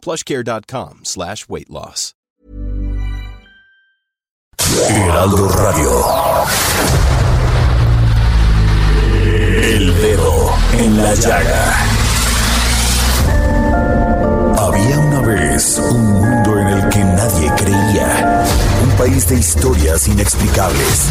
plushcare.com slash weight loss. Heraldo Radio. El dedo en la llaga. Había una vez un mundo en el que nadie creía. Un país de historias inexplicables.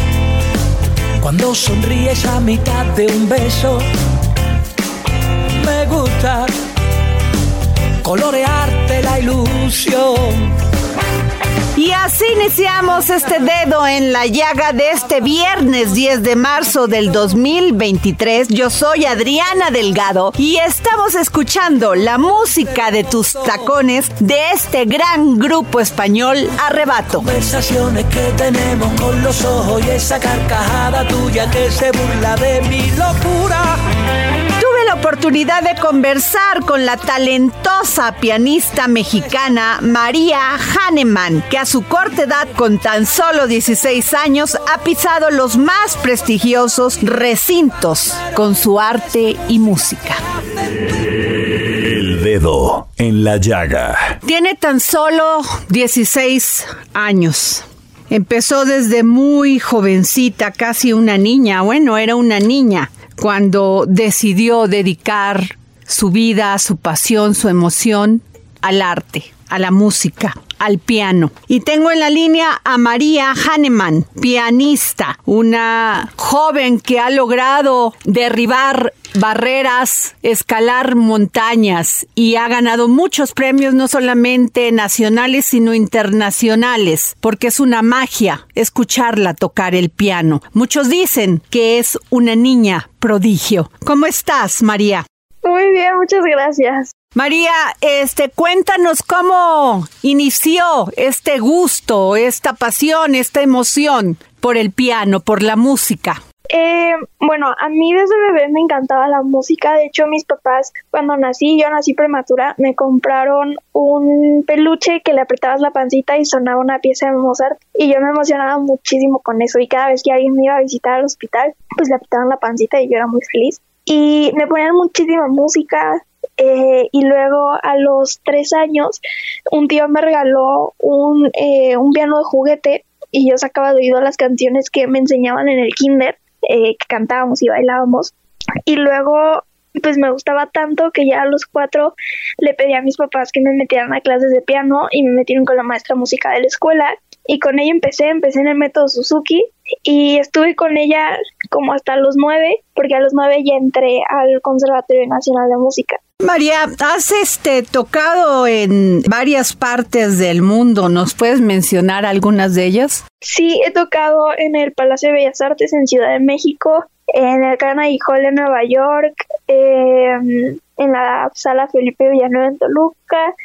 cuando sonríes a mitad de un beso. Me gusta colorearte la ilusión. Y así iniciamos este dedo en la llaga de este viernes 10 de marzo del 2023. Yo soy Adriana Delgado y estamos escuchando la música de tus tacones de este gran grupo español Arrebato. Conversaciones que tenemos con los ojos y esa carcajada tuya que se burla de mi locura. Oportunidad de conversar con la talentosa pianista mexicana María Hahnemann, que a su corta edad, con tan solo 16 años, ha pisado los más prestigiosos recintos con su arte y música. El Dedo en la Llaga. Tiene tan solo 16 años. Empezó desde muy jovencita, casi una niña, bueno, era una niña, cuando decidió dedicar su vida, su pasión, su emoción al arte, a la música, al piano. Y tengo en la línea a María Hahnemann, pianista, una joven que ha logrado derribar barreras, escalar montañas y ha ganado muchos premios no solamente nacionales sino internacionales, porque es una magia escucharla tocar el piano. Muchos dicen que es una niña prodigio. ¿Cómo estás, María? Muy bien, muchas gracias. María, este, cuéntanos cómo inició este gusto, esta pasión, esta emoción por el piano, por la música. Eh, bueno, a mí desde bebé me encantaba la música. De hecho, mis papás, cuando nací, yo nací prematura, me compraron un peluche que le apretabas la pancita y sonaba una pieza de Mozart. Y yo me emocionaba muchísimo con eso. Y cada vez que alguien me iba a visitar al hospital, pues le apretaban la pancita y yo era muy feliz. Y me ponían muchísima música. Eh, y luego a los tres años, un tío me regaló un, eh, un piano de juguete y yo sacaba de oído las canciones que me enseñaban en el kinder eh, que cantábamos y bailábamos. Y luego, pues me gustaba tanto que ya a los cuatro le pedí a mis papás que me metieran a clases de piano y me metieron con la maestra música de la escuela. Y con ella empecé, empecé en el método Suzuki y estuve con ella como hasta los nueve, porque a los nueve ya entré al Conservatorio Nacional de Música. María, has este tocado en varias partes del mundo. ¿Nos puedes mencionar algunas de ellas? Sí, he tocado en el Palacio de Bellas Artes en Ciudad de México, en el Carnegie Hall en Nueva York, eh, en la Sala Felipe Villanueva en Toluca,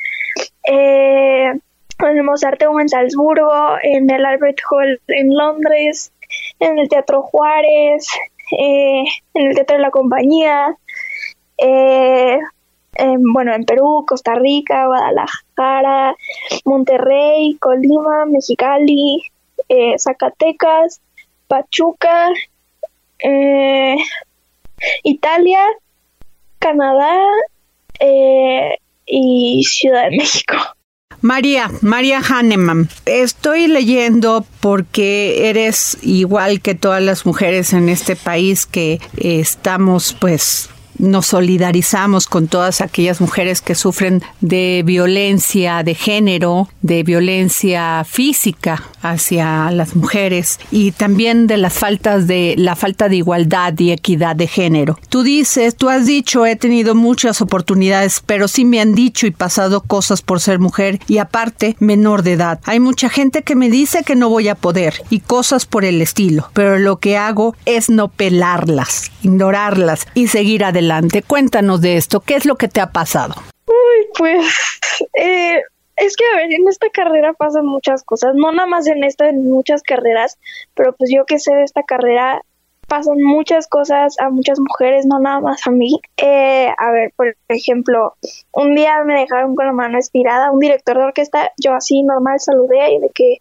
eh, en el Mozarteum en Salzburgo, en el Albert Hall en Londres, en el Teatro Juárez, eh, en el Teatro de la Compañía, eh, en, bueno, en Perú, Costa Rica, Guadalajara, Monterrey, Colima, Mexicali, eh, Zacatecas, Pachuca, eh, Italia, Canadá eh, y Ciudad de México. María, María Hahnemann, estoy leyendo porque eres igual que todas las mujeres en este país que estamos pues nos solidarizamos con todas aquellas mujeres que sufren de violencia de género, de violencia física hacia las mujeres y también de las faltas de la falta de igualdad y equidad de género. Tú dices, tú has dicho, he tenido muchas oportunidades, pero sí me han dicho y pasado cosas por ser mujer y aparte menor de edad. Hay mucha gente que me dice que no voy a poder y cosas por el estilo, pero lo que hago es no pelarlas, ignorarlas y seguir adelante. Cuéntanos de esto, ¿qué es lo que te ha pasado? Uy, pues eh, es que a ver, en esta carrera pasan muchas cosas, no nada más en esta, en muchas carreras, pero pues yo que sé de esta carrera, pasan muchas cosas a muchas mujeres, no nada más a mí. Eh, a ver, por ejemplo, un día me dejaron con la mano estirada, un director de orquesta, yo así normal saludé y de que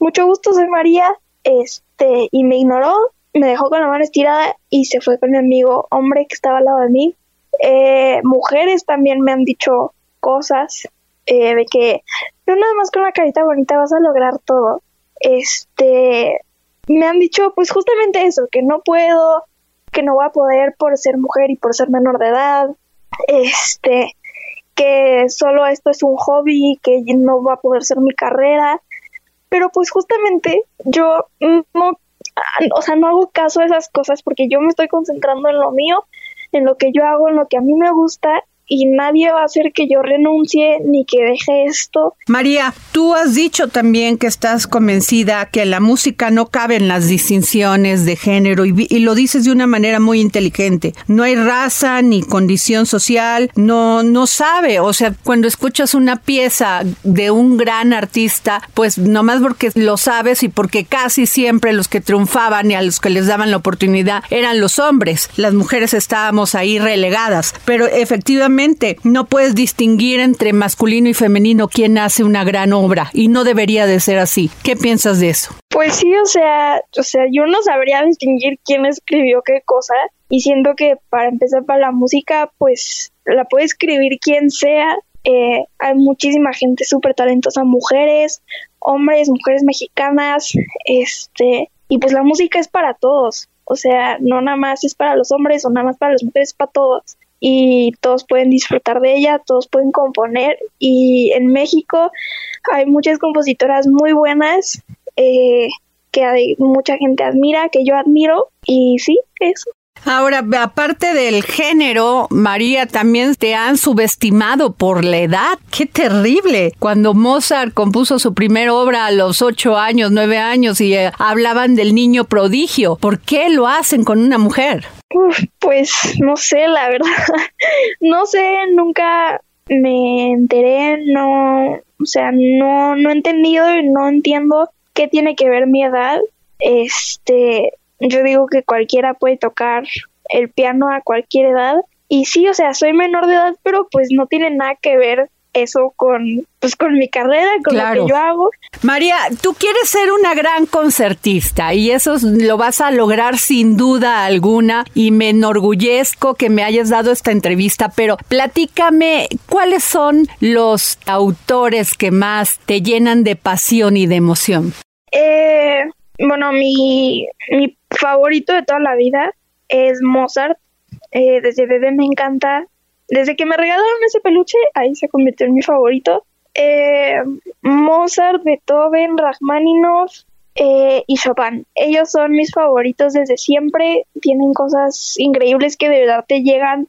mucho gusto soy María, este, y me ignoró, me dejó con la mano estirada y se fue con mi amigo hombre que estaba al lado de mí. Eh, mujeres también me han dicho cosas eh, de que no nada más con una carita bonita vas a lograr todo. Este, me han dicho pues justamente eso, que no puedo, que no voy a poder por ser mujer y por ser menor de edad, este, que solo esto es un hobby, que no va a poder ser mi carrera, pero pues justamente yo no, o sea, no hago caso a esas cosas porque yo me estoy concentrando en lo mío, en lo que yo hago, en lo que a mí me gusta y nadie va a hacer que yo renuncie ni que deje esto. María, tú has dicho también que estás convencida que la música no cabe en las distinciones de género y, y, lo dices de una manera muy inteligente. No hay raza ni condición social, no no sabe, o sea, cuando escuchas una pieza de un gran artista, pues nomás porque lo sabes y porque casi siempre los que triunfaban y a los que les daban la oportunidad eran los hombres. Las mujeres estábamos ahí relegadas, pero efectivamente no puedes distinguir entre masculino y femenino quién hace una gran obra y no debería de ser así. ¿Qué piensas de eso? Pues sí, o sea, o sea, yo no sabría distinguir quién escribió qué cosa y siento que para empezar para la música, pues la puede escribir quien sea. Eh, hay muchísima gente súper talentosa, mujeres, hombres, mujeres mexicanas, este, y pues la música es para todos. O sea, no nada más es para los hombres o nada más para las mujeres, es para todos y todos pueden disfrutar de ella, todos pueden componer y en México hay muchas compositoras muy buenas eh, que hay, mucha gente admira, que yo admiro y sí, eso. Ahora, aparte del género, María, también te han subestimado por la edad. ¡Qué terrible! Cuando Mozart compuso su primera obra a los ocho años, nueve años y eh, hablaban del niño prodigio, ¿por qué lo hacen con una mujer? pues no sé, la verdad. no sé, nunca me enteré, no, o sea, no, no he entendido y no entiendo qué tiene que ver mi edad. Este, yo digo que cualquiera puede tocar el piano a cualquier edad. Y sí, o sea, soy menor de edad, pero pues no tiene nada que ver eso con pues con mi carrera, con lo que yo hago. María, tú quieres ser una gran concertista y eso lo vas a lograr sin duda alguna y me enorgullezco que me hayas dado esta entrevista, pero platícame cuáles son los autores que más te llenan de pasión y de emoción. Eh, bueno, mi, mi favorito de toda la vida es Mozart. Eh, desde bebé me encanta desde que me regalaron ese peluche, ahí se convirtió en mi favorito. Eh, Mozart, Beethoven, Rachmaninoff eh, y Chopin. Ellos son mis favoritos desde siempre. Tienen cosas increíbles que de verdad te llegan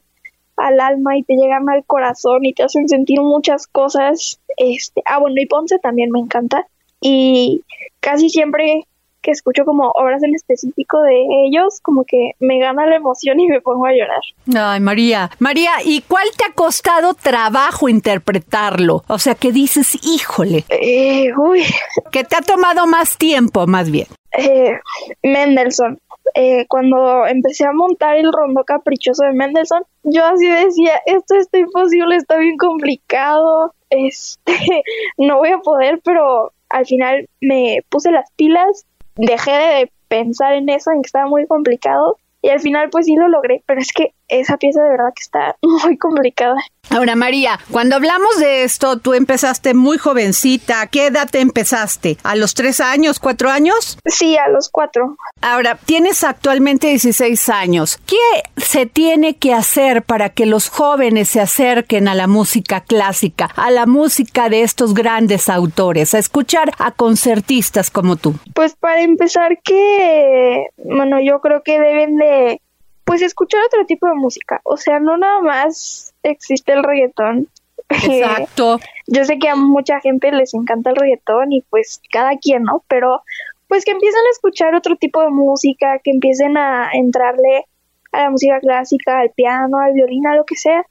al alma y te llegan al corazón y te hacen sentir muchas cosas. Este, ah, bueno, y Ponce también me encanta. Y casi siempre que escucho como obras en específico de ellos, como que me gana la emoción y me pongo a llorar. Ay, María. María, ¿y cuál te ha costado trabajo interpretarlo? O sea, que dices, híjole. Eh, uy. Que te ha tomado más tiempo, más bien. Eh, Mendelssohn. Eh, cuando empecé a montar el rondo caprichoso de Mendelssohn, yo así decía, esto está imposible, está bien complicado, este, no voy a poder, pero al final me puse las pilas dejé de pensar en eso, en que estaba muy complicado. Y al final pues sí lo logré, pero es que esa pieza de verdad que está muy complicada. Ahora, María, cuando hablamos de esto, tú empezaste muy jovencita. ¿Qué edad te empezaste? ¿A los tres años, cuatro años? Sí, a los cuatro. Ahora, tienes actualmente 16 años. ¿Qué se tiene que hacer para que los jóvenes se acerquen a la música clásica, a la música de estos grandes autores, a escuchar a concertistas como tú? Pues para empezar que, bueno, yo creo que deben de pues escuchar otro tipo de música. O sea, no nada más existe el reggaetón. Exacto. Yo sé que a mucha gente les encanta el reggaetón y pues cada quien, ¿no? Pero pues que empiecen a escuchar otro tipo de música, que empiecen a entrarle a la música clásica, al piano, al violín, a lo que sea.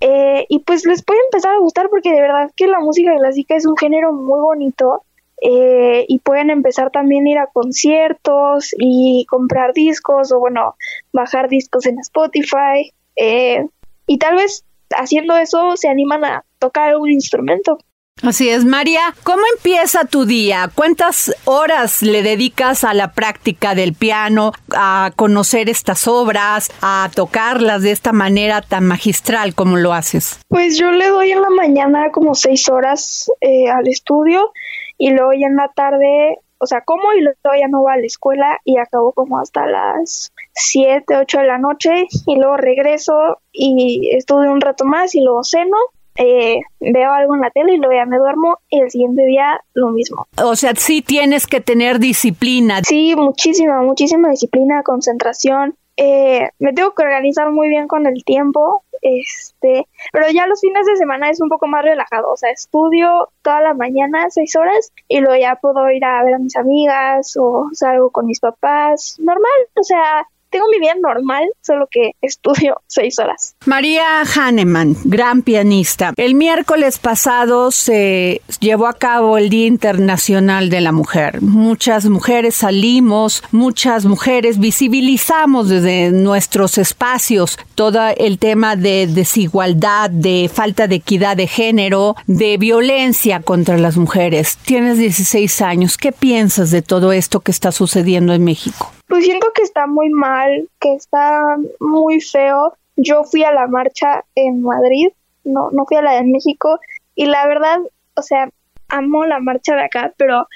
Eh, y pues les puede empezar a gustar porque de verdad que la música clásica es un género muy bonito eh, y pueden empezar también a ir a conciertos y comprar discos o bueno, bajar discos en Spotify eh, y tal vez haciendo eso se animan a tocar un instrumento. Así es, María. ¿Cómo empieza tu día? ¿Cuántas horas le dedicas a la práctica del piano, a conocer estas obras, a tocarlas de esta manera tan magistral como lo haces? Pues yo le doy en la mañana como seis horas eh, al estudio y luego ya en la tarde, o sea, como y luego ya no va a la escuela y acabo como hasta las 7, 8 de la noche y luego regreso y estudio un rato más y luego ceno eh, veo algo en la tele y luego ya me duermo y el siguiente día lo mismo. O sea, sí tienes que tener disciplina. Sí, muchísima, muchísima disciplina, concentración. Eh, me tengo que organizar muy bien con el tiempo, este, pero ya los fines de semana es un poco más relajado, o sea, estudio toda la mañana seis horas y luego ya puedo ir a ver a mis amigas o salgo con mis papás, normal, o sea, tengo mi vida normal, solo que estudio seis horas. María Hahnemann, gran pianista. El miércoles pasado se llevó a cabo el Día Internacional de la Mujer. Muchas mujeres salimos, muchas mujeres visibilizamos desde nuestros espacios todo el tema de desigualdad, de falta de equidad de género, de violencia contra las mujeres. Tienes 16 años. ¿Qué piensas de todo esto que está sucediendo en México? Pues siento que está muy mal, que está muy feo. Yo fui a la marcha en Madrid, no, no fui a la de México, y la verdad, o sea, amo la marcha de acá, pero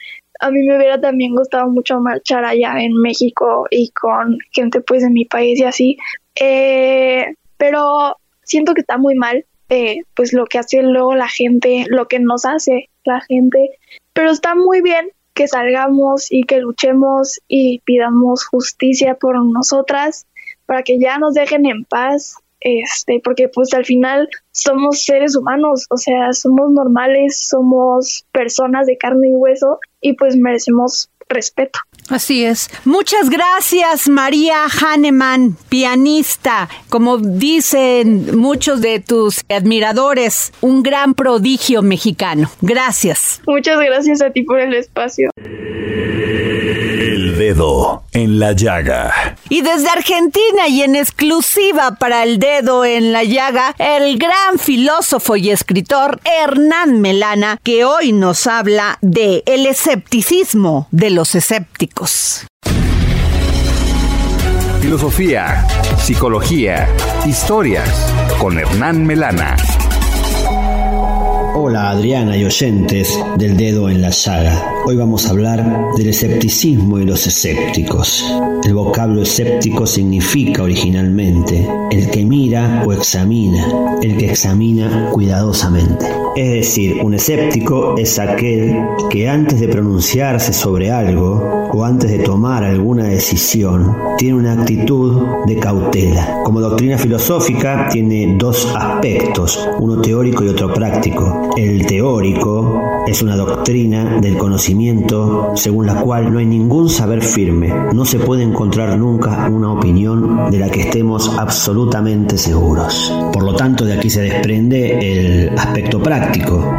a mí me hubiera también gustado mucho marchar allá en México y con gente pues de mi país y así. Eh, pero siento que está muy mal, eh, pues lo que hace luego la gente, lo que nos hace la gente, pero está muy bien que salgamos y que luchemos y pidamos justicia por nosotras para que ya nos dejen en paz, este, porque pues al final somos seres humanos, o sea, somos normales, somos personas de carne y hueso y pues merecemos respeto. Así es. Muchas gracias, María Hahnemann, pianista. Como dicen muchos de tus admiradores, un gran prodigio mexicano. Gracias. Muchas gracias a ti por el espacio. Dedo en la llaga. Y desde Argentina y en exclusiva para el dedo en la llaga, el gran filósofo y escritor Hernán Melana, que hoy nos habla de el escepticismo de los escépticos. Filosofía, psicología, historias con Hernán Melana. Hola Adriana y oyentes del dedo en la llaga. Hoy vamos a hablar del escepticismo y los escépticos. El vocablo escéptico significa originalmente el que mira o examina, el que examina cuidadosamente. Es decir, un escéptico es aquel que antes de pronunciarse sobre algo o antes de tomar alguna decisión tiene una actitud de cautela. Como doctrina filosófica tiene dos aspectos, uno teórico y otro práctico. El teórico es una doctrina del conocimiento según la cual no hay ningún saber firme, no se puede encontrar nunca una opinión de la que estemos absolutamente seguros. Por lo tanto, de aquí se desprende el aspecto práctico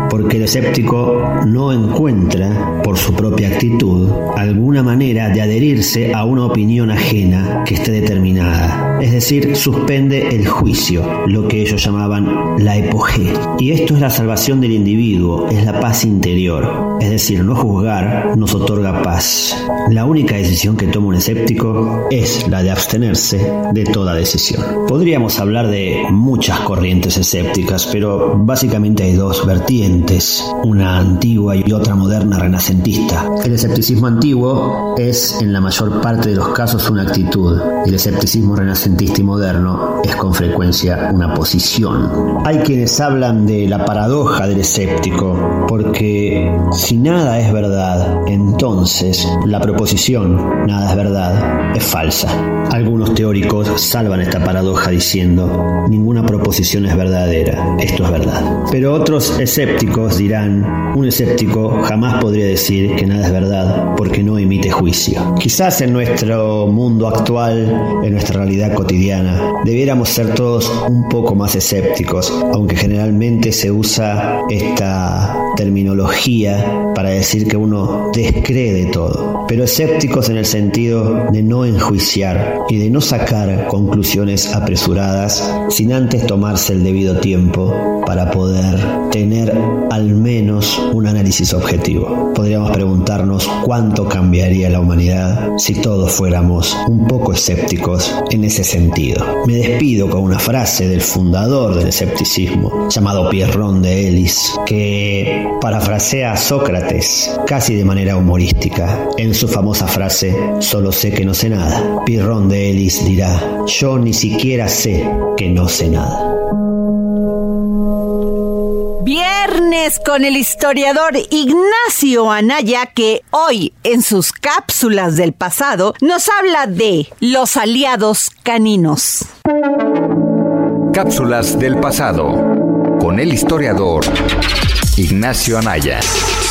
porque el escéptico no encuentra, por su propia actitud, alguna manera de adherirse a una opinión ajena que esté determinada. Es decir, suspende el juicio, lo que ellos llamaban la epogé. Y esto es la salvación del individuo, es la paz interior. Es decir, no juzgar nos otorga paz. La única decisión que toma un escéptico es la de abstenerse de toda decisión. Podríamos hablar de muchas corrientes escépticas, pero básicamente hay dos vertientes, una antigua y otra moderna renacentista. El escepticismo antiguo es en la mayor parte de los casos una actitud, el escepticismo renacentista y moderno es con frecuencia una posición. Hay quienes hablan de la paradoja del escéptico, porque si nada es verdad, entonces la proposición nada es verdad es falsa. Algunos teóricos salvan esta paradoja diciendo, ninguna proposición es verdadera, esto es verdad. Pero otros escépticos dirán, un escéptico jamás podría decir que nada es verdad porque no emite juicio. Quizás en nuestro mundo actual, en nuestra realidad cotidiana, debiéramos ser todos un poco más escépticos, aunque generalmente se usa esta terminología para decir que uno descree de todo, pero escépticos en el sentido de no enjuiciar y de no sacar conclusiones apresuradas sin antes tomarse el debido tiempo para poder tener al menos un análisis objetivo. Podríamos preguntarnos cuánto cambiaría la humanidad si todos fuéramos un poco escépticos en ese sentido. Me despido con una frase del fundador del escepticismo, llamado Pierrón de Elis, que parafrasea a Sócrates casi de manera humorística en su famosa frase Solo sé que no sé nada. Pierrón de Elis dirá, yo ni siquiera sé que no sé nada. Viernes con el historiador Ignacio Anaya que hoy en sus cápsulas del pasado nos habla de los aliados caninos. Cápsulas del pasado con el historiador Ignacio Anaya.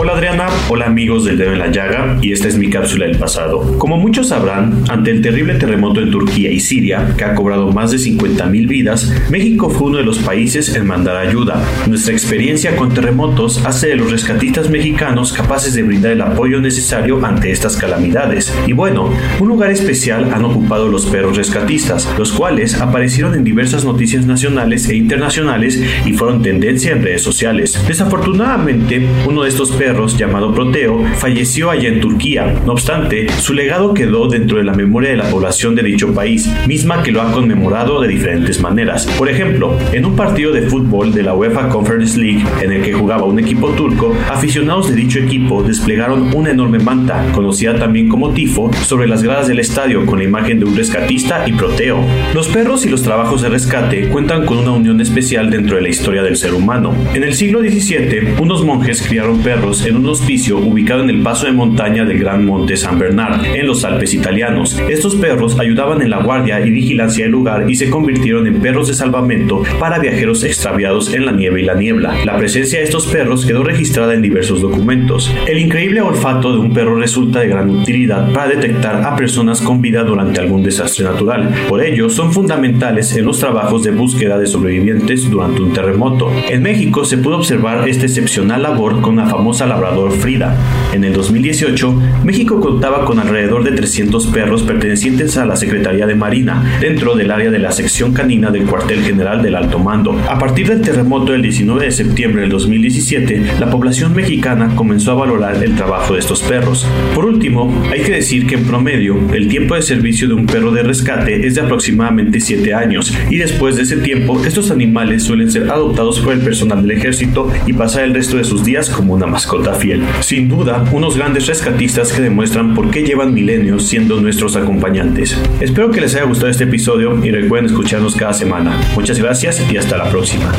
Hola Adriana, hola amigos del dedo en la llaga y esta es mi cápsula del pasado. Como muchos sabrán, ante el terrible terremoto en Turquía y Siria, que ha cobrado más de 50.000 vidas, México fue uno de los países en mandar ayuda. Nuestra experiencia con terremotos hace de los rescatistas mexicanos capaces de brindar el apoyo necesario ante estas calamidades. Y bueno, un lugar especial han ocupado los perros rescatistas, los cuales aparecieron en diversas noticias nacionales e internacionales y fueron tendencia en redes sociales. Desafortunadamente, uno de estos perros llamado Proteo, falleció allá en Turquía. No obstante, su legado quedó dentro de la memoria de la población de dicho país, misma que lo ha conmemorado de diferentes maneras. Por ejemplo, en un partido de fútbol de la UEFA Conference League en el que jugaba un equipo turco, aficionados de dicho equipo desplegaron una enorme manta, conocida también como tifo, sobre las gradas del estadio con la imagen de un rescatista y Proteo. Los perros y los trabajos de rescate cuentan con una unión especial dentro de la historia del ser humano. En el siglo XVII, unos monjes criaron perros en un hospicio ubicado en el paso de montaña del Gran Monte San Bernard, en los Alpes italianos. Estos perros ayudaban en la guardia y vigilancia del lugar y se convirtieron en perros de salvamento para viajeros extraviados en la nieve y la niebla. La presencia de estos perros quedó registrada en diversos documentos. El increíble olfato de un perro resulta de gran utilidad para detectar a personas con vida durante algún desastre natural. Por ello, son fundamentales en los trabajos de búsqueda de sobrevivientes durante un terremoto. En México se pudo observar esta excepcional labor con la famosa labrador Frida. En el 2018, México contaba con alrededor de 300 perros pertenecientes a la Secretaría de Marina, dentro del área de la sección canina del cuartel general del Alto Mando. A partir del terremoto del 19 de septiembre del 2017, la población mexicana comenzó a valorar el trabajo de estos perros. Por último, hay que decir que en promedio, el tiempo de servicio de un perro de rescate es de aproximadamente 7 años, y después de ese tiempo, estos animales suelen ser adoptados por el personal del ejército y pasar el resto de sus días como una mascota fiel. Sin duda, unos grandes rescatistas que demuestran por qué llevan milenios siendo nuestros acompañantes. Espero que les haya gustado este episodio y recuerden escucharnos cada semana. Muchas gracias y hasta la próxima.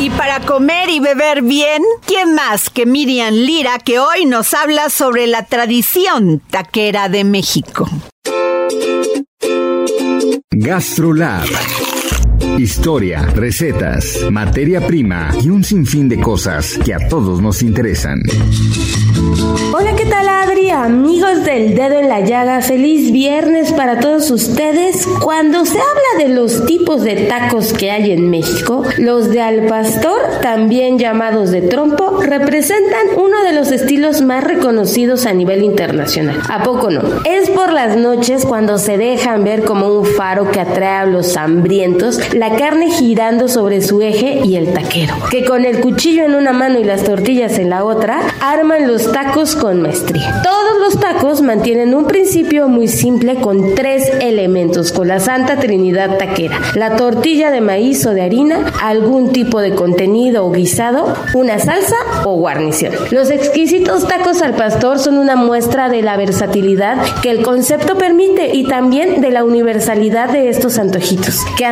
Y para comer y beber bien, ¿quién más que Miriam Lira que hoy nos habla sobre la tradición taquera de México? GastroLab historia, recetas, materia prima y un sinfín de cosas que a todos nos interesan. Hola, ¿qué tal Adri? Amigos del dedo en la llaga, feliz viernes para todos ustedes. Cuando se habla de los tipos de tacos que hay en México, los de al pastor, también llamados de trompo, representan uno de los estilos más reconocidos a nivel internacional. ¿A poco no? Es por las noches cuando se dejan ver como un faro que atrae a los hambrientos, la carne girando sobre su eje y el taquero, que con el cuchillo en una mano y las tortillas en la otra, arman los tacos con maestría. Todos los tacos mantienen un principio muy simple con tres elementos, con la Santa Trinidad taquera, la tortilla de maíz o de harina, algún tipo de contenido o guisado, una salsa o guarnición. Los exquisitos tacos al pastor son una muestra de la versatilidad que el concepto permite y también de la universalidad de estos antojitos, que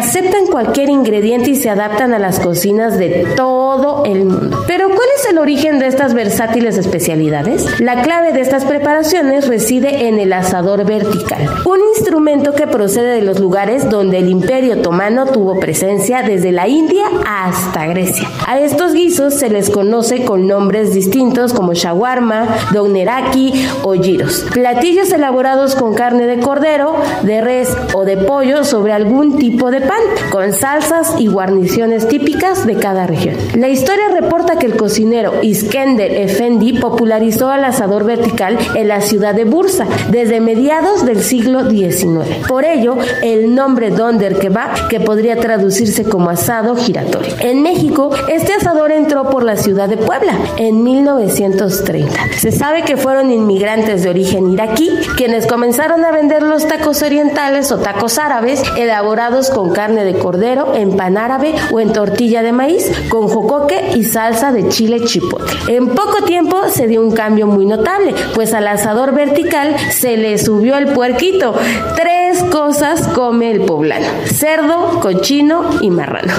cualquier ingrediente y se adaptan a las cocinas de todo el mundo. Pero ¿cuál es el origen de estas versátiles especialidades? La clave de estas preparaciones reside en el asador vertical, un instrumento que procede de los lugares donde el imperio otomano tuvo presencia desde la India hasta Grecia. A estos guisos se les conoce con nombres distintos como shawarma, dogneraki o giros. Platillos elaborados con carne de cordero, de res o de pollo sobre algún tipo de pan, con salsas y guarniciones típicas de cada región. La historia reporta que el cocinero Iskender Efendi popularizó al asador vertical en la ciudad de Bursa desde mediados del siglo XIX. Por ello, el nombre Donder Kebab, que podría traducirse como asado giratorio. En México, este asador entró por la ciudad de Puebla en 1930. Se sabe que fueron inmigrantes de origen iraquí quienes comenzaron a vender los tacos orientales o tacos árabes elaborados con carne de cordero en pan árabe o en tortilla de maíz con jocoque y salsa de chile chipotle. En poco tiempo se dio un cambio muy notable, pues al asador vertical se le subió el puerquito. Tres cosas come el poblano: cerdo, cochino y marrano.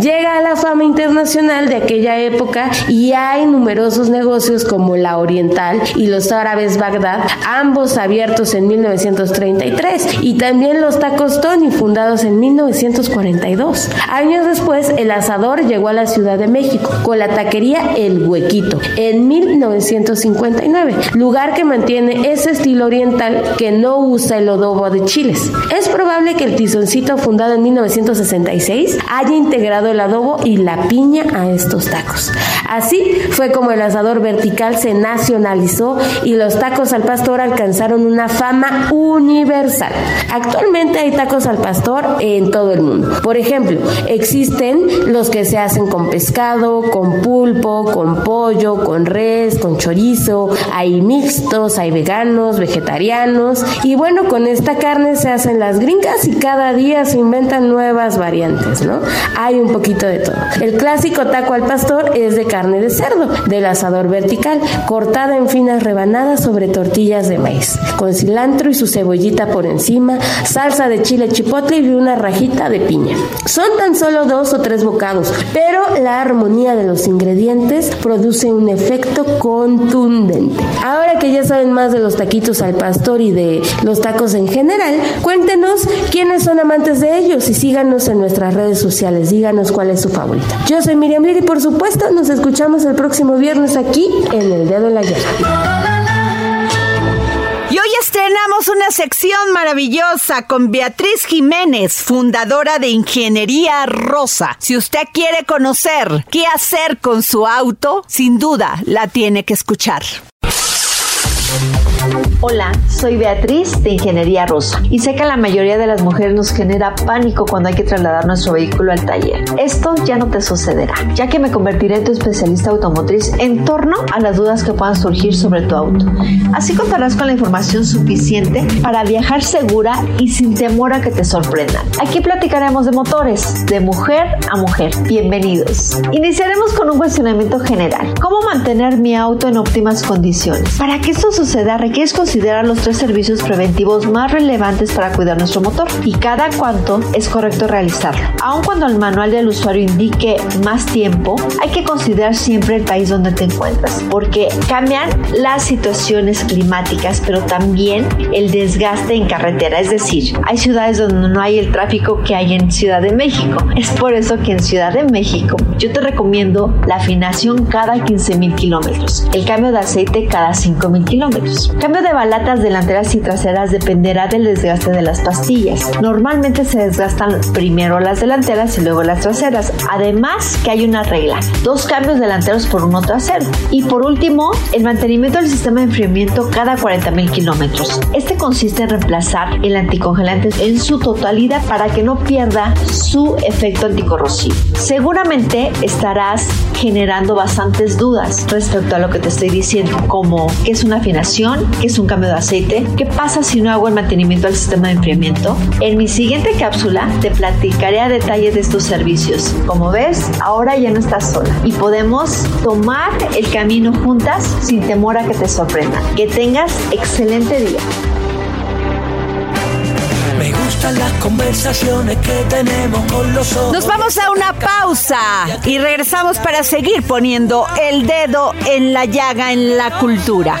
Llega a la fama internacional de aquella época y hay numerosos negocios como la Oriental y los árabes Bagdad, ambos abiertos en 1933, y también los tacos Tony, fundados en 1942. Años después, el asador llegó a la Ciudad de México con la taquería El Huequito en 1959, lugar que mantiene ese estilo oriental que no usa el adobo de Es probable que el tizoncito fundado en 1966 haya integrado el adobo y la piña a estos tacos. Así fue como el asador vertical se nacionalizó y los tacos al pastor alcanzaron una fama universal. Actualmente hay tacos al pastor en todo el mundo. Por ejemplo, existen los que se hacen con pescado, con pulpo, con pollo, con res, con chorizo, hay mixtos, hay veganos, vegetarianos y bueno, con esta carne se hacen las gringas y cada día se inventan nuevas variantes, ¿no? Hay un poquito de todo. El clásico taco al pastor es de carne de cerdo, del asador vertical, cortada en finas rebanadas sobre tortillas de maíz, con cilantro y su cebollita por encima, salsa de chile chipotle y una rajita de piña. Son tan solo dos o tres bocados, pero la armonía de los ingredientes produce un efecto contundente. Ahora que ya saben más de los taquitos al pastor y de los tacos en general, cuéntenos quiénes son amantes de ellos y síganos en nuestras redes sociales. Díganos cuál es su favorita. Yo soy Miriam Lir y por supuesto nos escuchamos el próximo viernes aquí en El Dedo en la Llaga. Y hoy estrenamos una sección maravillosa con Beatriz Jiménez, fundadora de Ingeniería Rosa. Si usted quiere conocer qué hacer con su auto, sin duda la tiene que escuchar. Hola, soy Beatriz de Ingeniería Rosa y sé que a la mayoría de las mujeres nos genera pánico cuando hay que trasladar nuestro vehículo al taller. Esto ya no te sucederá, ya que me convertiré en tu especialista automotriz en torno a las dudas que puedan surgir sobre tu auto. Así contarás con la información suficiente para viajar segura y sin temor a que te sorprendan. Aquí platicaremos de motores, de mujer a mujer. Bienvenidos. Iniciaremos con un cuestionamiento general. ¿Cómo mantener mi auto en óptimas condiciones? Para que esto suceda requieres considerar los tres servicios preventivos más relevantes para cuidar nuestro motor y cada cuánto es correcto realizarlo. Aun cuando el manual del usuario indique más tiempo, hay que considerar siempre el país donde te encuentras, porque cambian las situaciones climáticas, pero también el desgaste en carretera. Es decir, hay ciudades donde no hay el tráfico que hay en Ciudad de México. Es por eso que en Ciudad de México yo te recomiendo la afinación cada 15 mil kilómetros, el cambio de aceite cada 5 mil kilómetros. Cambio de balatas delanteras y traseras dependerá del desgaste de las pastillas. Normalmente se desgastan primero las delanteras y luego las traseras. Además que hay una regla, dos cambios delanteros por uno trasero. Y por último, el mantenimiento del sistema de enfriamiento cada 40 mil kilómetros. Este consiste en reemplazar el anticongelante en su totalidad para que no pierda su efecto anticorrosivo. Seguramente estarás generando bastantes dudas respecto a lo que te estoy diciendo, como qué es una afinación, qué es un cambio de aceite, qué pasa si no hago el mantenimiento del sistema de enfriamiento. En mi siguiente cápsula te platicaré a detalle de estos servicios. Como ves, ahora ya no estás sola y podemos tomar el camino juntas sin temor a que te sorprenda. Que tengas excelente día. Me gustan las conversaciones que tenemos con los ojos. Nos vamos a una pausa y regresamos para seguir poniendo el dedo en la llaga en la cultura.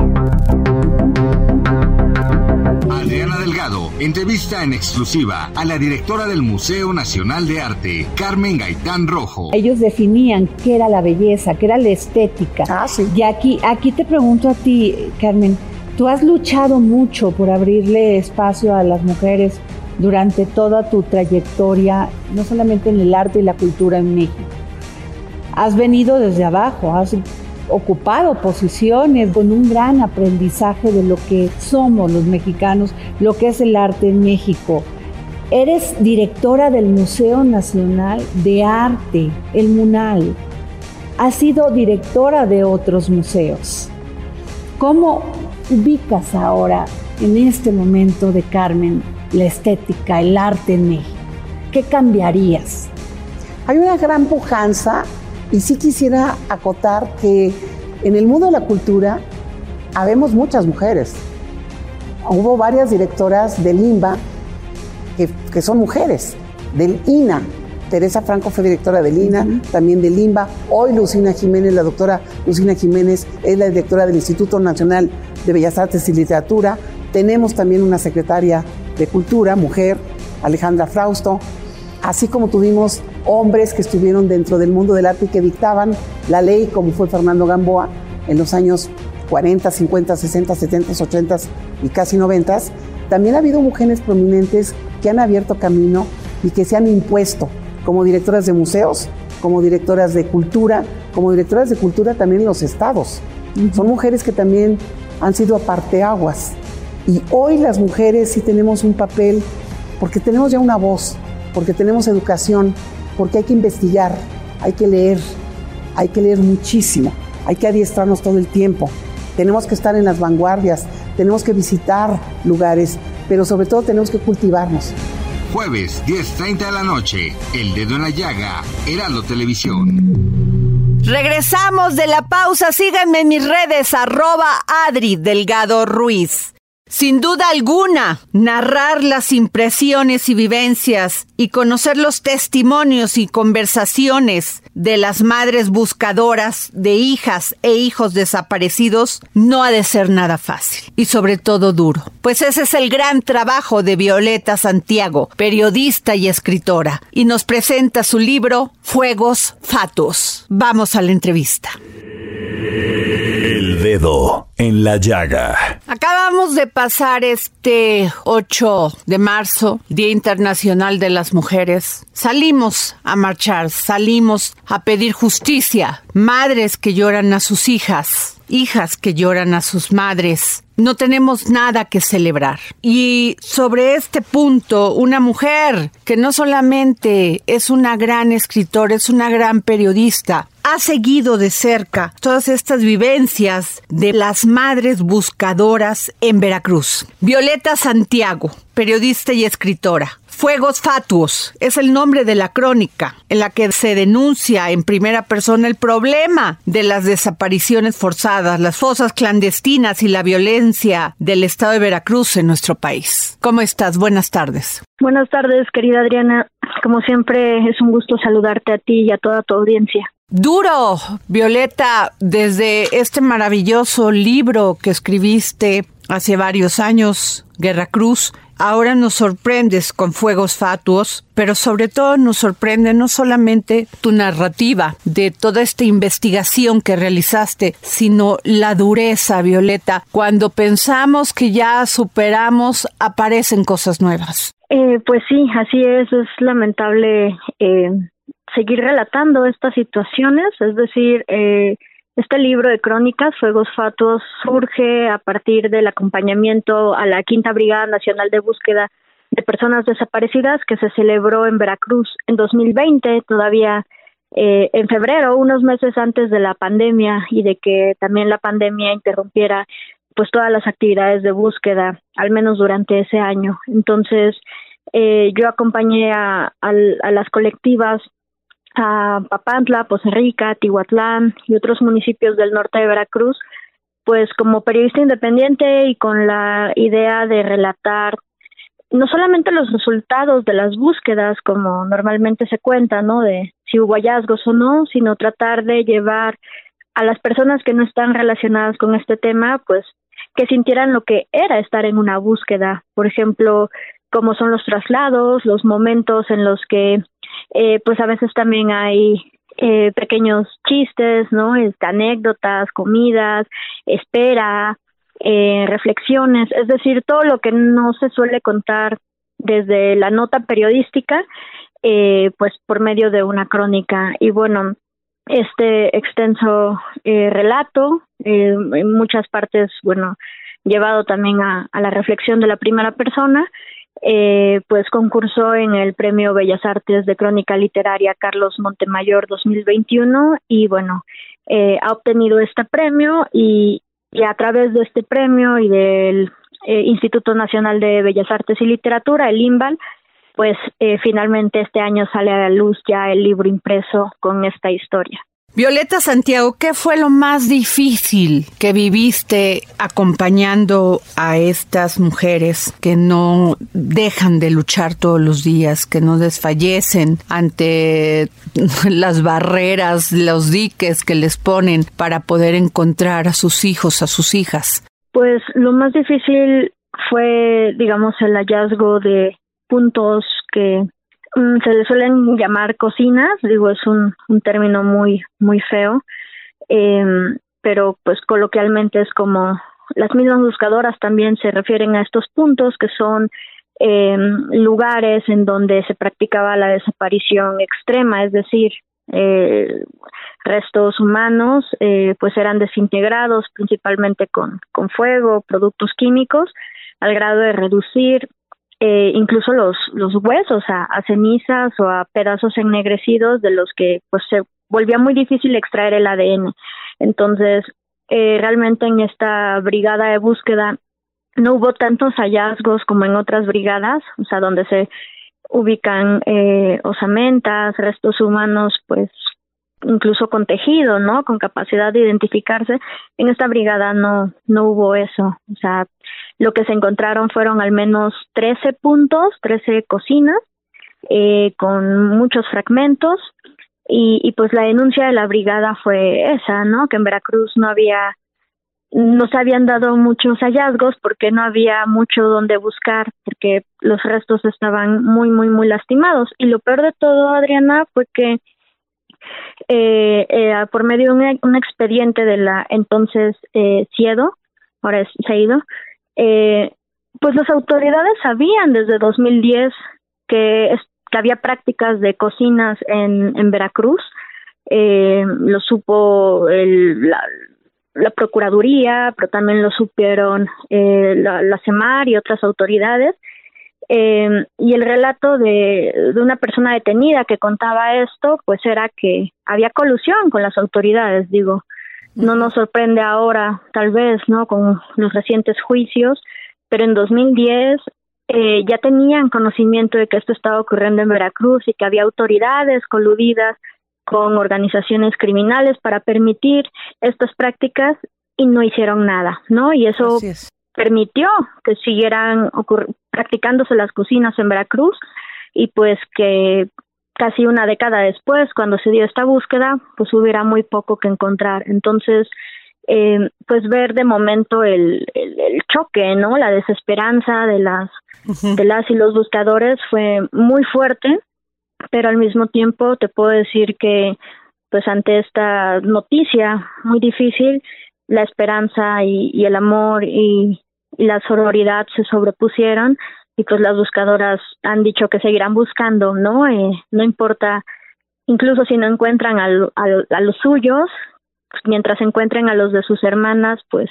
Entrevista en exclusiva a la directora del Museo Nacional de Arte, Carmen Gaitán Rojo. Ellos definían qué era la belleza, qué era la estética. Ah, sí. Y aquí, aquí te pregunto a ti, Carmen, tú has luchado mucho por abrirle espacio a las mujeres durante toda tu trayectoria, no solamente en el arte y la cultura en México. Has venido desde abajo, has ocupado posiciones con un gran aprendizaje de lo que somos los mexicanos, lo que es el arte en México. Eres directora del Museo Nacional de Arte, el MUNAL. Has sido directora de otros museos. ¿Cómo ubicas ahora, en este momento de Carmen, la estética, el arte en México? ¿Qué cambiarías? Hay una gran pujanza y sí quisiera acotar que en el mundo de la cultura habemos muchas mujeres. Hubo varias directoras del INBA que, que son mujeres, del INA. Teresa Franco fue directora del INA, también del INBA. Hoy Lucina Jiménez, la doctora Lucina Jiménez, es la directora del Instituto Nacional de Bellas Artes y Literatura. Tenemos también una secretaria de Cultura, mujer, Alejandra Frausto, así como tuvimos hombres que estuvieron dentro del mundo del arte y que dictaban la ley, como fue Fernando Gamboa en los años 40, 50, 60, 70, 80 y casi 90. También ha habido mujeres prominentes que han abierto camino y que se han impuesto como directoras de museos, como directoras de cultura, como directoras de cultura también en los estados. Son mujeres que también han sido aparteaguas. Y hoy las mujeres sí tenemos un papel, porque tenemos ya una voz, porque tenemos educación, porque hay que investigar, hay que leer, hay que leer muchísimo, hay que adiestrarnos todo el tiempo, tenemos que estar en las vanguardias, tenemos que visitar lugares, pero sobre todo tenemos que cultivarnos. Jueves, 10.30 de la noche. El dedo en la llaga. Heraldo Televisión. Regresamos de la pausa. Síganme en mis redes, arroba Adri Delgado Ruiz. Sin duda alguna, narrar las impresiones y vivencias y conocer los testimonios y conversaciones de las madres buscadoras de hijas e hijos desaparecidos no ha de ser nada fácil y sobre todo duro, pues ese es el gran trabajo de Violeta Santiago, periodista y escritora, y nos presenta su libro Fuegos Fatos. Vamos a la entrevista. El dedo en la llaga. Acabamos de pasar este 8 de marzo, Día Internacional de las Mujeres. Salimos a marchar, salimos a pedir justicia. Madres que lloran a sus hijas, hijas que lloran a sus madres. No tenemos nada que celebrar. Y sobre este punto, una mujer que no solamente es una gran escritora, es una gran periodista, ha seguido de cerca todas estas vivencias de las madres buscadoras en Veracruz. Violeta Santiago, periodista y escritora. Fuegos Fatuos es el nombre de la crónica en la que se denuncia en primera persona el problema de las desapariciones forzadas, las fosas clandestinas y la violencia del estado de Veracruz en nuestro país. ¿Cómo estás? Buenas tardes. Buenas tardes, querida Adriana. Como siempre, es un gusto saludarte a ti y a toda tu audiencia. Duro, Violeta, desde este maravilloso libro que escribiste hace varios años, Guerra Cruz, ahora nos sorprendes con Fuegos Fatuos, pero sobre todo nos sorprende no solamente tu narrativa de toda esta investigación que realizaste, sino la dureza, Violeta. Cuando pensamos que ya superamos, aparecen cosas nuevas. Eh, pues sí, así es, es lamentable eh, seguir relatando estas situaciones, es decir, eh, este libro de crónicas, Fuegos Fatuos, surge a partir del acompañamiento a la Quinta Brigada Nacional de Búsqueda de Personas Desaparecidas que se celebró en Veracruz en 2020, todavía eh, en febrero, unos meses antes de la pandemia y de que también la pandemia interrumpiera pues todas las actividades de búsqueda, al menos durante ese año. Entonces, eh, yo acompañé a, a las colectivas a Papantla, Poza Rica, Tihuatlán y otros municipios del norte de Veracruz, pues como periodista independiente y con la idea de relatar no solamente los resultados de las búsquedas como normalmente se cuenta, ¿no? De si hubo hallazgos o no, sino tratar de llevar a las personas que no están relacionadas con este tema, pues que sintieran lo que era estar en una búsqueda, por ejemplo, cómo son los traslados, los momentos en los que eh, pues a veces también hay eh, pequeños chistes, ¿no? Este, anécdotas, comidas, espera, eh, reflexiones, es decir, todo lo que no se suele contar desde la nota periodística, eh, pues por medio de una crónica. Y bueno, este extenso eh, relato, eh, en muchas partes, bueno, llevado también a, a la reflexión de la primera persona, eh, pues concursó en el Premio Bellas Artes de Crónica Literaria Carlos Montemayor 2021 y bueno, eh, ha obtenido este premio y, y, a través de este premio y del eh, Instituto Nacional de Bellas Artes y Literatura, el INVAL, pues eh, finalmente este año sale a la luz ya el libro impreso con esta historia. Violeta Santiago, ¿qué fue lo más difícil que viviste acompañando a estas mujeres que no dejan de luchar todos los días, que no desfallecen ante las barreras, los diques que les ponen para poder encontrar a sus hijos, a sus hijas? Pues lo más difícil fue, digamos, el hallazgo de puntos que se le suelen llamar cocinas, digo, es un, un término muy, muy feo, eh, pero pues coloquialmente es como las mismas buscadoras también se refieren a estos puntos que son eh, lugares en donde se practicaba la desaparición extrema, es decir, eh, restos humanos eh, pues eran desintegrados principalmente con, con fuego, productos químicos, al grado de reducir eh, incluso los, los huesos a, a, cenizas o a pedazos ennegrecidos de los que pues se volvía muy difícil extraer el ADN. Entonces, eh, realmente en esta brigada de búsqueda no hubo tantos hallazgos como en otras brigadas, o sea, donde se ubican eh, osamentas, restos humanos, pues incluso con tejido, ¿no? Con capacidad de identificarse. En esta brigada no, no hubo eso. O sea, lo que se encontraron fueron al menos 13 puntos, 13 cocinas, eh, con muchos fragmentos. Y, y pues la denuncia de la brigada fue esa, ¿no? Que en Veracruz no había no se habían dado muchos hallazgos porque no había mucho donde buscar, porque los restos estaban muy, muy, muy lastimados. Y lo peor de todo, Adriana, fue que eh, eh, por medio de un, expediente de la entonces eh, CIEDO, ahora es CEIDO, eh, pues las autoridades sabían desde 2010 que, que había prácticas de cocinas en, Veracruz, eh, lo supo el, la, la Procuraduría, pero también lo supieron eh, la, la CEMAR y otras autoridades, eh, y el relato de, de, una persona detenida que contaba esto, pues era que había colusión con las autoridades, digo. No nos sorprende ahora, tal vez, ¿no? Con los recientes juicios, pero en 2010 eh, ya tenían conocimiento de que esto estaba ocurriendo en Veracruz y que había autoridades coludidas con organizaciones criminales para permitir estas prácticas y no hicieron nada, ¿no? Y eso permitió que siguieran practicándose las cocinas en Veracruz y pues que casi una década después, cuando se dio esta búsqueda, pues hubiera muy poco que encontrar. Entonces, eh, pues ver de momento el, el, el, choque, ¿no? La desesperanza de las, uh -huh. de las y los buscadores fue muy fuerte, pero al mismo tiempo te puedo decir que, pues ante esta noticia muy difícil, la esperanza y, y el amor y, y, la sororidad se sobrepusieron pues las buscadoras han dicho que seguirán buscando, ¿no? Eh, no importa, incluso si no encuentran a, a, los suyos, mientras encuentren a los de sus hermanas, pues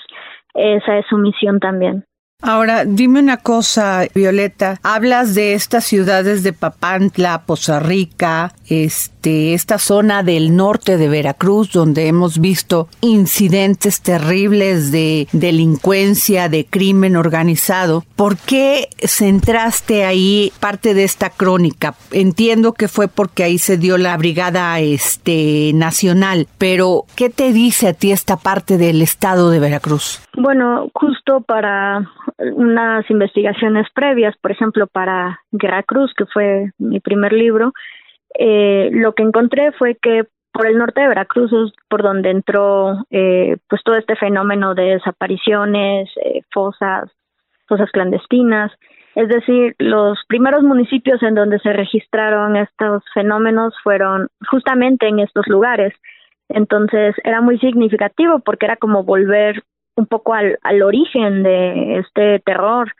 esa es su misión también. Ahora, dime una cosa, Violeta. Hablas de estas ciudades de Papantla, Poza Rica, este, esta zona del norte de Veracruz, donde hemos visto incidentes terribles de delincuencia, de crimen organizado. ¿Por qué centraste ahí parte de esta crónica? Entiendo que fue porque ahí se dio la brigada este, nacional, pero ¿qué te dice a ti esta parte del estado de Veracruz? Bueno, justo para unas investigaciones previas, por ejemplo, para Guerra Cruz, que fue mi primer libro, eh, lo que encontré fue que por el norte de Veracruz es por donde entró eh, pues todo este fenómeno de desapariciones, eh, fosas, fosas clandestinas, es decir, los primeros municipios en donde se registraron estos fenómenos fueron justamente en estos lugares. Entonces era muy significativo porque era como volver un poco al, al origen de este terror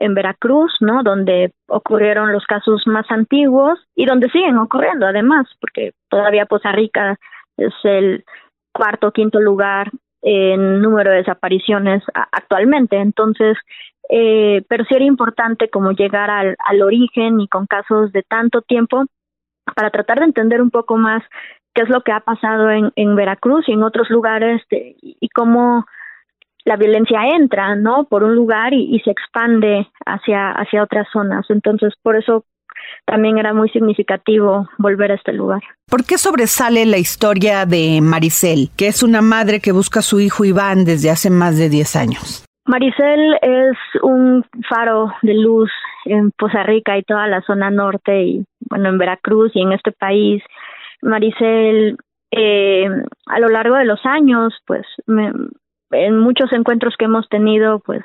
en Veracruz, ¿no? Donde ocurrieron los casos más antiguos y donde siguen ocurriendo además, porque todavía Poza Rica es el cuarto o quinto lugar en número de desapariciones actualmente. Entonces, eh, pero sí era importante como llegar al, al origen y con casos de tanto tiempo para tratar de entender un poco más qué es lo que ha pasado en, en Veracruz y en otros lugares y cómo la violencia entra, ¿no? Por un lugar y, y, se expande hacia, hacia otras zonas. Entonces, por eso también era muy significativo volver a este lugar. ¿Por qué sobresale la historia de Maricel, que es una madre que busca a su hijo Iván desde hace más de 10 años? Maricel es un faro de luz en Poza Rica y toda la zona norte y bueno en Veracruz y en este país. Maricel eh, a lo largo de los años pues me, en muchos encuentros que hemos tenido, pues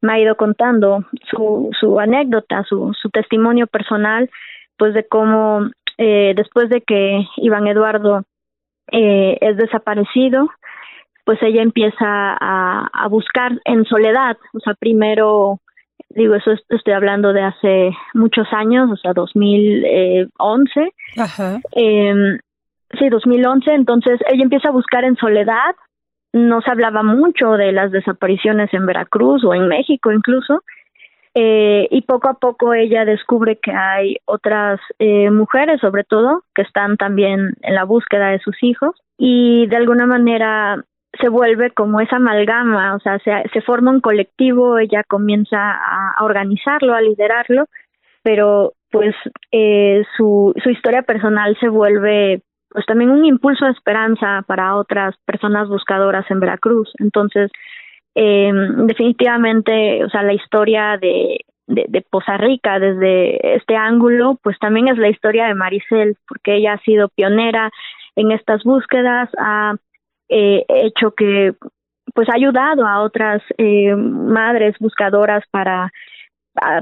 me ha ido contando su, su anécdota, su, su testimonio personal, pues de cómo eh, después de que Iván Eduardo eh, es desaparecido, pues ella empieza a, a buscar en soledad, o sea, primero, digo, eso estoy hablando de hace muchos años, o sea, 2011. Ajá. Eh, sí, 2011, entonces ella empieza a buscar en soledad no se hablaba mucho de las desapariciones en Veracruz o en México incluso, eh, y poco a poco ella descubre que hay otras eh, mujeres, sobre todo, que están también en la búsqueda de sus hijos, y de alguna manera se vuelve como esa amalgama, o sea, se, forma un colectivo, ella comienza a, a organizarlo, a liderarlo, pero pues eh, su, su historia personal se vuelve pues también un impulso de esperanza para otras personas buscadoras en Veracruz. Entonces, eh, definitivamente, o sea, la historia de, de, Poza Rica desde este ángulo, pues también es la historia de Maricel, porque ella ha sido pionera en estas búsquedas, ha eh, hecho que, pues ha ayudado a otras eh, madres buscadoras para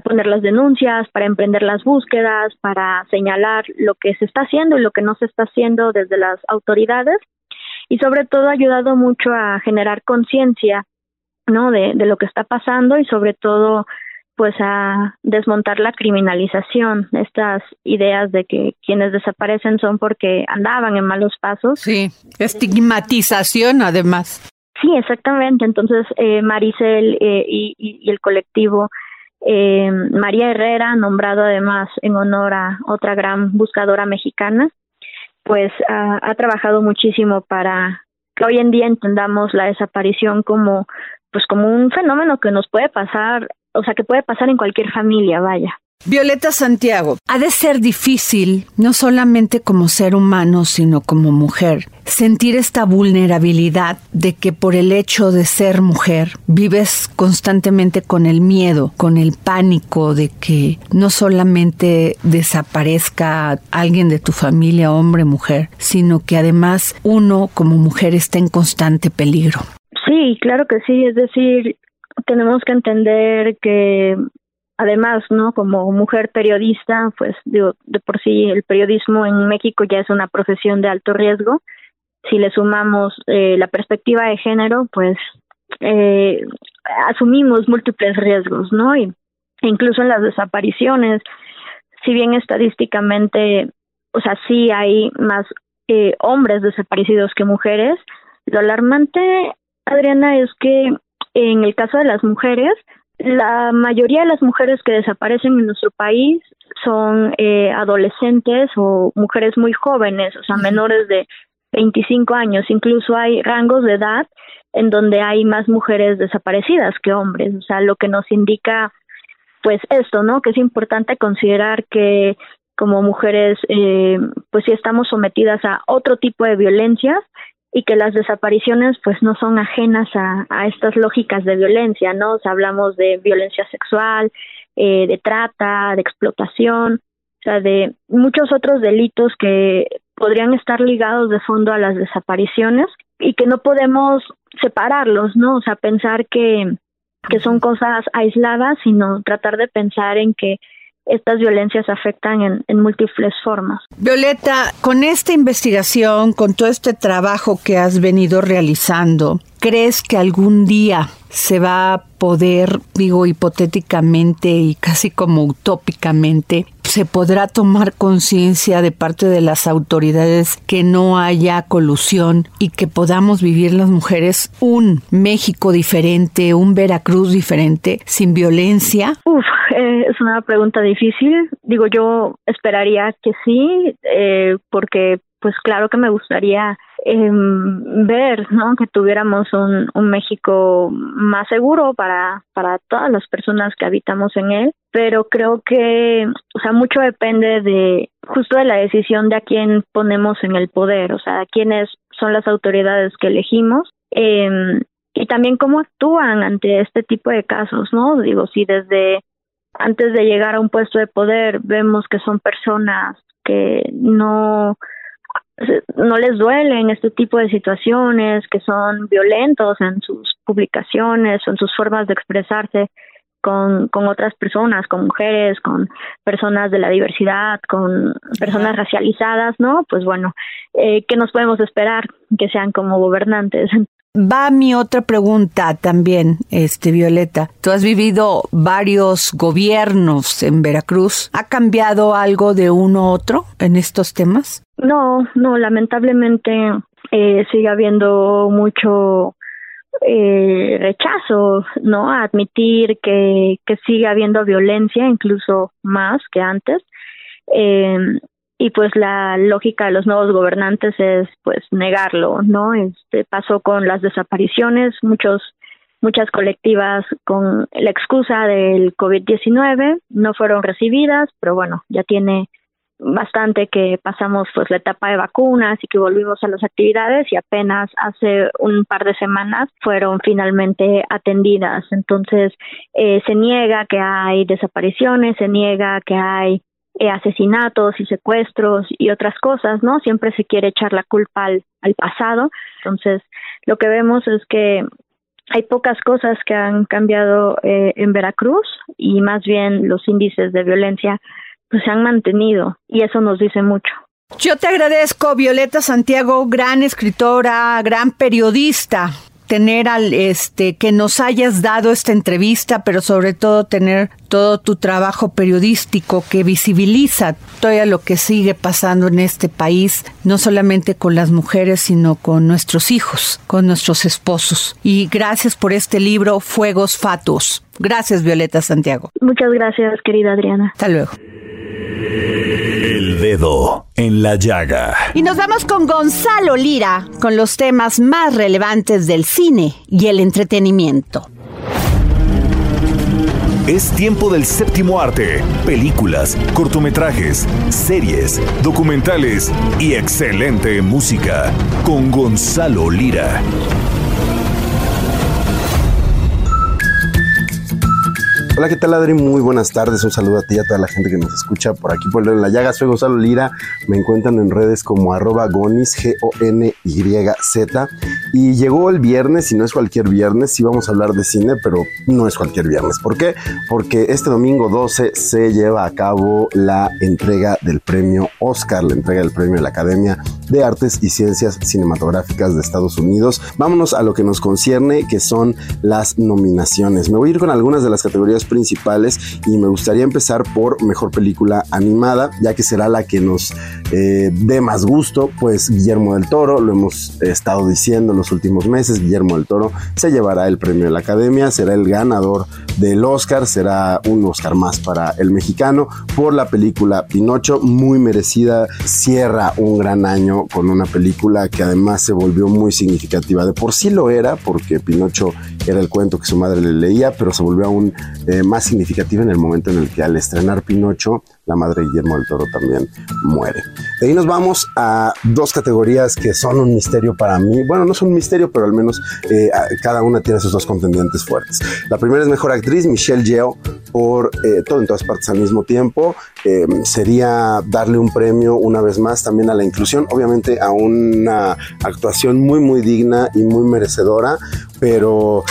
poner las denuncias, para emprender las búsquedas, para señalar lo que se está haciendo y lo que no se está haciendo desde las autoridades y sobre todo ha ayudado mucho a generar conciencia no de, de lo que está pasando y sobre todo pues a desmontar la criminalización, estas ideas de que quienes desaparecen son porque andaban en malos pasos. Sí, estigmatización además. Sí, exactamente. Entonces, eh, Maricel eh, y, y, el colectivo eh, María Herrera, nombrado además en honor a otra gran buscadora mexicana, pues ha, ha trabajado muchísimo para que hoy en día entendamos la desaparición como pues como un fenómeno que nos puede pasar, o sea, que puede pasar en cualquier familia, vaya. Violeta Santiago, ha de ser difícil, no solamente como ser humano, sino como mujer, sentir esta vulnerabilidad de que por el hecho de ser mujer vives constantemente con el miedo, con el pánico de que no solamente desaparezca alguien de tu familia, hombre, mujer, sino que además uno como mujer está en constante peligro. Sí, claro que sí, es decir, tenemos que entender que además, ¿no? Como mujer periodista, pues digo, de por sí el periodismo en México ya es una profesión de alto riesgo. Si le sumamos eh, la perspectiva de género, pues eh, asumimos múltiples riesgos, ¿no? Y incluso en las desapariciones, si bien estadísticamente, o sea, sí hay más eh, hombres desaparecidos que mujeres, lo alarmante, Adriana, es que en el caso de las mujeres, la mayoría de las mujeres que desaparecen en nuestro país son eh, adolescentes o mujeres muy jóvenes, o sea, menores de 25 años. Incluso hay rangos de edad en donde hay más mujeres desaparecidas que hombres, o sea, lo que nos indica, pues esto, ¿no? Que es importante considerar que como mujeres, eh, pues sí estamos sometidas a otro tipo de violencias y que las desapariciones pues no son ajenas a, a estas lógicas de violencia, ¿no? O hablamos de violencia sexual, eh, de trata, de explotación, o sea, de muchos otros delitos que podrían estar ligados de fondo a las desapariciones y que no podemos separarlos, ¿no? O sea, pensar que, que son cosas aisladas, sino tratar de pensar en que estas violencias afectan en, múltiples formas. Violeta, con esta investigación, con todo este trabajo que has venido realizando, ¿crees que algún día se va a poder, digo hipotéticamente y casi como utópicamente, se podrá tomar conciencia de parte de las autoridades que no haya colusión y que podamos vivir las mujeres un México diferente, un Veracruz diferente, sin violencia? Uf, eh, es una pregunta difícil. Digo, yo esperaría que sí, eh, porque pues claro que me gustaría eh, ver ¿no? que tuviéramos un, México más seguro para, para todas las personas que habitamos en él, pero creo que, o sea, mucho depende de justo de la decisión de a quién ponemos en el poder, o sea, quiénes son las autoridades que elegimos. Eh, y también cómo actúan ante este tipo de casos, ¿no? Digo, si desde antes de llegar a un puesto de poder vemos que son personas que no no les duelen este tipo de situaciones, que son violentos en sus publicaciones en sus formas de expresarse con, con otras personas, con mujeres, con personas de la diversidad, con personas racializadas, ¿no? Pues bueno, eh, ¿qué nos podemos esperar que sean como gobernantes? va mi otra pregunta también, este Violeta. Tú has vivido varios gobiernos en Veracruz. ¿Ha cambiado algo de uno a otro en estos temas? No, no, lamentablemente eh, sigue habiendo mucho eh, rechazo, ¿no? A admitir que, que sigue habiendo violencia, incluso más que antes. Eh, y pues la lógica de los nuevos gobernantes es pues negarlo, ¿no? Este pasó con las desapariciones, muchos muchas colectivas con la excusa del COVID-19 no fueron recibidas, pero bueno, ya tiene bastante que pasamos pues la etapa de vacunas y que volvimos a las actividades y apenas hace un par de semanas fueron finalmente atendidas. Entonces eh, se niega que hay desapariciones, se niega que hay eh, asesinatos y secuestros y otras cosas, ¿no? Siempre se quiere echar la culpa al, al pasado. Entonces lo que vemos es que hay pocas cosas que han cambiado eh, en Veracruz y más bien los índices de violencia pues se han mantenido y eso nos dice mucho. Yo te agradezco, Violeta Santiago, gran escritora, gran periodista, tener al este que nos hayas dado esta entrevista, pero sobre todo tener todo tu trabajo periodístico que visibiliza todo lo que sigue pasando en este país, no solamente con las mujeres, sino con nuestros hijos, con nuestros esposos. Y gracias por este libro Fuegos Fatuos. Gracias, Violeta Santiago. Muchas gracias, querida Adriana. Hasta luego. El dedo en la llaga. Y nos vamos con Gonzalo Lira con los temas más relevantes del cine y el entretenimiento. Es tiempo del séptimo arte. Películas, cortometrajes, series, documentales y excelente música. Con Gonzalo Lira. Hola, ¿qué tal Adri? Muy buenas tardes. Un saludo a ti y a toda la gente que nos escucha por aquí por la llaga. Soy Gonzalo Lira. Me encuentran en redes como arroba gonis, G-O-N-Y-Z. Y llegó el viernes, y no es cualquier viernes, sí vamos a hablar de cine, pero no es cualquier viernes. ¿Por qué? Porque este domingo 12 se lleva a cabo la entrega del premio Oscar, la entrega del premio de la Academia de Artes y Ciencias Cinematográficas de Estados Unidos. Vámonos a lo que nos concierne, que son las nominaciones. Me voy a ir con algunas de las categorías principales y me gustaría empezar por mejor película animada, ya que será la que nos eh, dé más gusto, pues Guillermo del Toro, lo hemos estado diciendo en los últimos meses, Guillermo del Toro se llevará el premio de la Academia, será el ganador del Oscar, será un Oscar más para el mexicano por la película Pinocho, muy merecida, cierra un gran año con una película que además se volvió muy significativa, de por sí lo era, porque Pinocho era el cuento que su madre le leía, pero se volvió aún eh, más significativa en el momento en el que al estrenar Pinocho, la madre Guillermo del Toro también muere. De ahí nos vamos a dos categorías que son un misterio para mí. Bueno, no son un misterio, pero al menos eh, cada una tiene sus dos contendientes fuertes. La primera es Mejor Actriz, Michelle Yeoh, por eh, todo en todas partes al mismo tiempo. sería darle un premio una vez más también a la inclusión, obviamente a una actuación muy, muy digna y muy merecedora, pero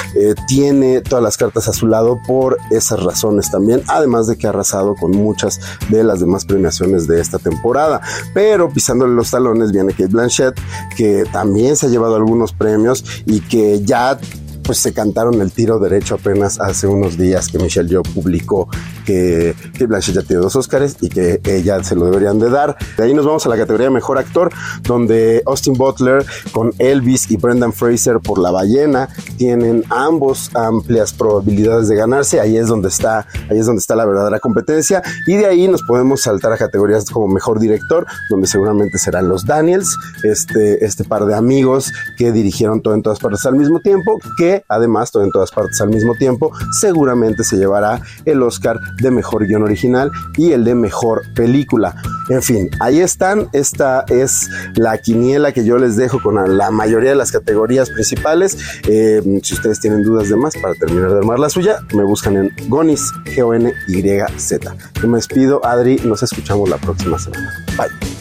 tiene todas las cartas a su lado por esas razones también, además de que ha arrasado con muchas de las demás premiaciones de esta temporada. Pero pisándole los talones viene Kate Blanchett, que también se ha llevado algunos premios y que ya pues se cantaron el tiro derecho apenas hace unos días que Michelle Yeoh publicó que, que Blanchett ya tiene dos Oscars y que ella se lo deberían de dar. De ahí nos vamos a la categoría Mejor Actor, donde Austin Butler con Elvis y Brendan Fraser por La Ballena tienen ambos amplias probabilidades de ganarse. Ahí es donde está, ahí es donde está la verdadera competencia. Y de ahí nos podemos saltar a categorías como Mejor Director, donde seguramente serán los Daniels, este, este par de amigos que dirigieron todo en todas partes al mismo tiempo, que además todo en todas partes al mismo tiempo, seguramente se llevará el Oscar de Mejor Guión Original y el de Mejor Película. En fin, ahí están. Esta es la quiniela que yo les dejo con la mayoría de las categorías principales. Eh, si ustedes tienen dudas de más para terminar de armar la suya, me buscan en Gonis, G-O-N-Y-Z. Yo me despido, Adri, nos escuchamos la próxima semana. Bye.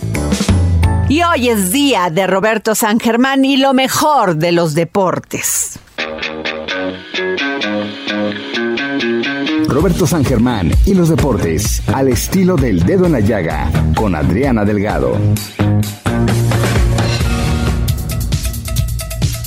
Y hoy es día de Roberto San Germán y lo mejor de los deportes. Roberto San Germán y los deportes al estilo del dedo en la llaga con Adriana Delgado.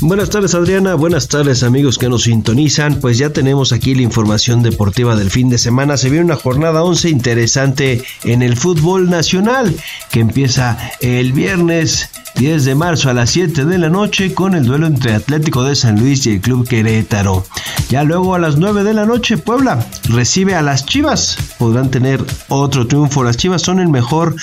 Buenas tardes Adriana, buenas tardes amigos que nos sintonizan, pues ya tenemos aquí la información deportiva del fin de semana, se viene una jornada 11 interesante en el fútbol nacional que empieza el viernes 10 de marzo a las 7 de la noche con el duelo entre Atlético de San Luis y el Club Querétaro. Ya luego a las 9 de la noche Puebla recibe a las Chivas. Podrán tener otro triunfo. Las Chivas son el mejor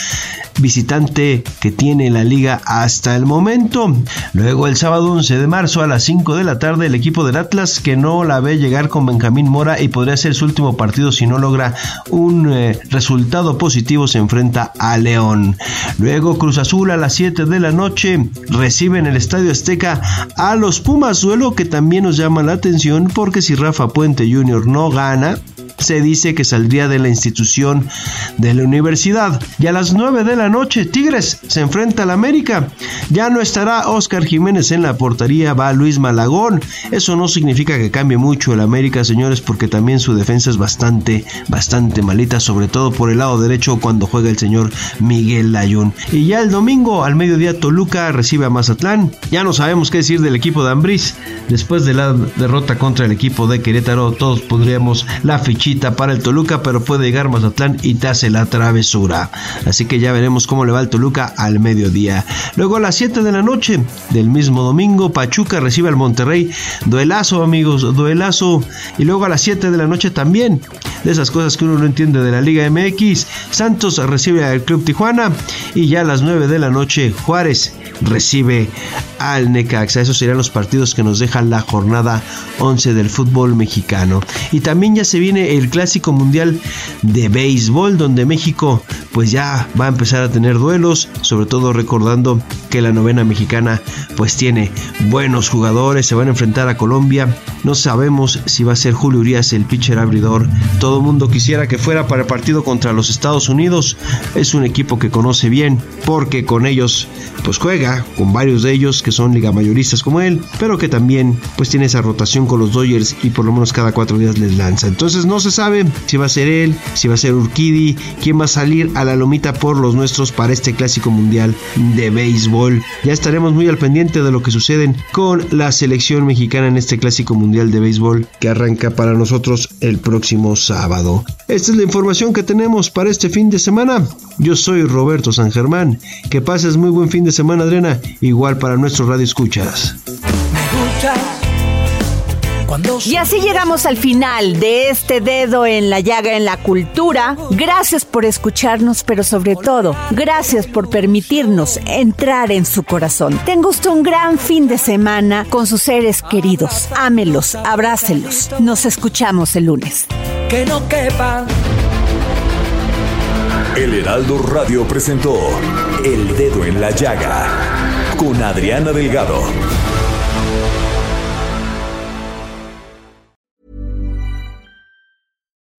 visitante que tiene la liga hasta el momento. Luego el sábado 11 de marzo a las 5 de la tarde el equipo del Atlas que no la ve llegar con Benjamín Mora y podría ser su último partido si no logra un eh, resultado positivo se enfrenta a León. Luego Cruz Azul a las 7 de la noche recibe en el Estadio Azteca a los Pumas, duelo que también nos llama la atención porque si Rafa Puente Jr. no gana, se dice que saldría de la institución de la universidad. Y a las 9 de la noche, Tigres se enfrenta al América. Ya no estará Oscar Jiménez en la portería, va Luis Malagón. Eso no significa que cambie mucho el América, señores, porque también su defensa es bastante, bastante malita, sobre todo por el lado derecho cuando juega el señor Miguel Layún. Y ya el domingo, al mediodía, Toluca recibe a Mazatlán. Ya no sabemos qué decir del equipo de Ambriz. Después de la derrota contra el equipo de Querétaro, todos podríamos la fichita para el Toluca, pero puede llegar Mazatlán y te hace la travesura. Así que ya veremos cómo le va el Toluca al mediodía. Luego a las 7 de la noche del mismo domingo, Pachuca recibe al Monterrey. Duelazo, amigos, duelazo. Y luego a las 7 de la noche también, de esas cosas que uno no entiende de la Liga MX, Santos recibe al Club Tijuana. Y ya a las 9 de la noche, Juárez recibe al Necaxa. Esos serían los partidos que nos dejan la jornada 11 del fútbol mexicano. Y también ya se viene el clásico mundial de béisbol, donde México pues ya va a empezar a tener duelos, sobre todo recordando que la novena mexicana pues tiene buenos jugadores, se van a enfrentar a Colombia. No sabemos si va a ser Julio Urias el pitcher abridor. Todo mundo quisiera que fuera para el partido contra los Estados Unidos. Es un equipo que conoce bien porque con ellos pues juega con varios de ellos que son liga mayoristas como él, pero que también pues tiene esa rotación con los Dodgers y por lo menos cada cuatro días les lanza. Entonces no se sabe si va a ser él, si va a ser Urquidi, quién va a salir a la lomita por los nuestros para este clásico mundial de béisbol. Ya estaremos muy al pendiente de lo que sucede con la selección mexicana en este clásico mundial de béisbol que arranca para nosotros el próximo sábado. Esta es la información que tenemos para este fin de semana. Yo soy Roberto San Germán. Que pases muy buen fin de semana, Adriana. Igual para nuestro radio escuchas. Y así llegamos al final de este dedo en la llaga en la cultura. Gracias por escucharnos, pero sobre todo, gracias por permitirnos entrar en su corazón. Tenga usted un gran fin de semana con sus seres queridos. Ámelos, abrácelos. Nos escuchamos el lunes. Que no quepa. El Heraldo Radio presentó El Dedo en la Llaga con Adriana Delgado.